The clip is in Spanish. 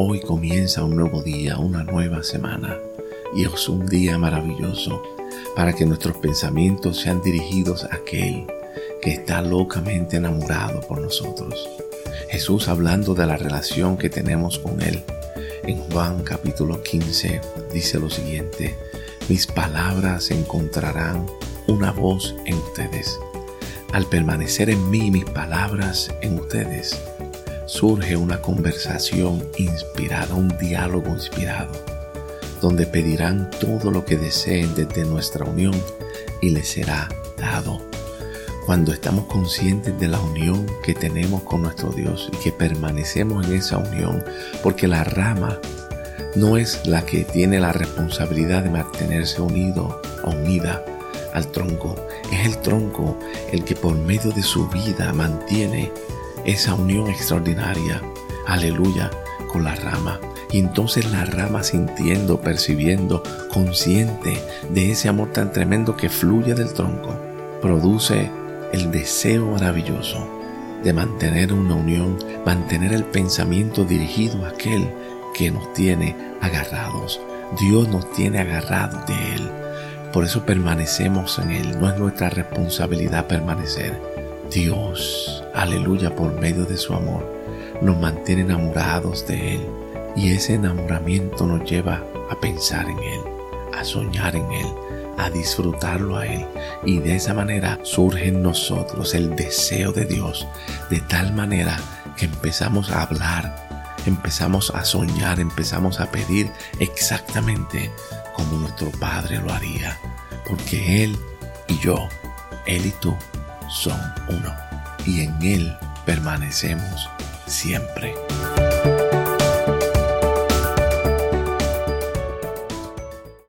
Hoy comienza un nuevo día, una nueva semana y es un día maravilloso para que nuestros pensamientos sean dirigidos a aquel que está locamente enamorado por nosotros. Jesús hablando de la relación que tenemos con Él. En Juan capítulo 15 dice lo siguiente, mis palabras encontrarán una voz en ustedes. Al permanecer en mí mis palabras en ustedes, surge una conversación inspirada, un diálogo inspirado, donde pedirán todo lo que deseen desde nuestra unión y les será dado. Cuando estamos conscientes de la unión que tenemos con nuestro Dios y que permanecemos en esa unión, porque la rama no es la que tiene la responsabilidad de mantenerse unido o unida al tronco, es el tronco el que por medio de su vida mantiene esa unión extraordinaria, aleluya, con la rama. Y entonces la rama sintiendo, percibiendo, consciente de ese amor tan tremendo que fluye del tronco, produce el deseo maravilloso de mantener una unión, mantener el pensamiento dirigido a aquel que nos tiene agarrados. Dios nos tiene agarrados de Él. Por eso permanecemos en Él. No es nuestra responsabilidad permanecer. Dios, aleluya, por medio de su amor, nos mantiene enamorados de Él. Y ese enamoramiento nos lleva a pensar en Él, a soñar en Él, a disfrutarlo a Él. Y de esa manera surge en nosotros el deseo de Dios, de tal manera que empezamos a hablar, empezamos a soñar, empezamos a pedir exactamente como nuestro Padre lo haría. Porque Él y yo, Él y tú, son uno y en Él permanecemos siempre.